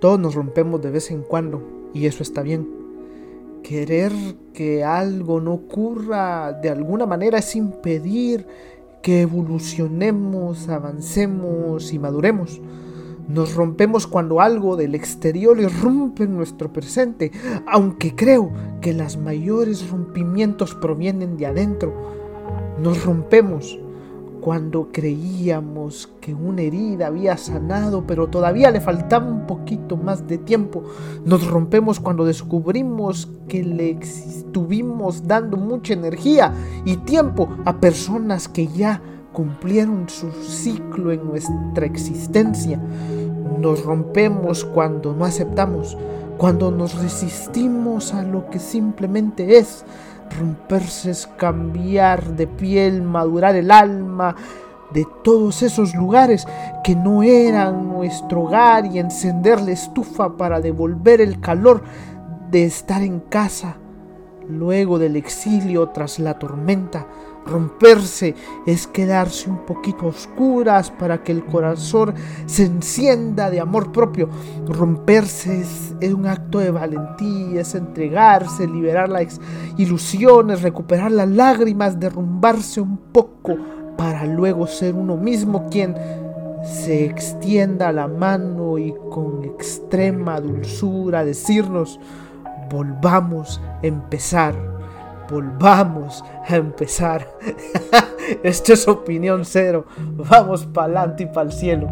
Todos nos rompemos de vez en cuando y eso está bien. Querer que algo no ocurra de alguna manera es impedir que evolucionemos, avancemos y maduremos. Nos rompemos cuando algo del exterior irrumpe en nuestro presente, aunque creo que los mayores rompimientos provienen de adentro. Nos rompemos cuando creíamos que una herida había sanado, pero todavía le faltaba un poquito más de tiempo. Nos rompemos cuando descubrimos que le estuvimos dando mucha energía y tiempo a personas que ya cumplieron su ciclo en nuestra existencia. Nos rompemos cuando no aceptamos, cuando nos resistimos a lo que simplemente es. Romperse es cambiar de piel, madurar el alma de todos esos lugares que no eran nuestro hogar y encender la estufa para devolver el calor de estar en casa luego del exilio tras la tormenta. Romperse es quedarse un poquito oscuras para que el corazón se encienda de amor propio. Romperse es, un acto de valentía, es entregarse, liberar las ilusiones, recuperar las lágrimas, derrumbarse un poco para luego ser uno mismo quien se extienda la mano y con extrema dulzura decirnos, volvamos a empezar volvamos a empezar. Esto es opinión cero. Vamos para adelante y para el cielo.